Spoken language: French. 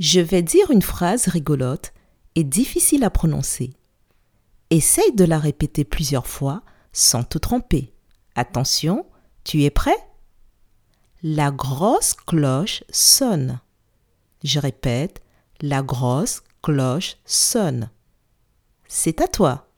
Je vais dire une phrase rigolote et difficile à prononcer. Essaye de la répéter plusieurs fois sans te tromper. Attention, tu es prêt? La grosse cloche sonne. Je répète, la grosse cloche sonne. C'est à toi.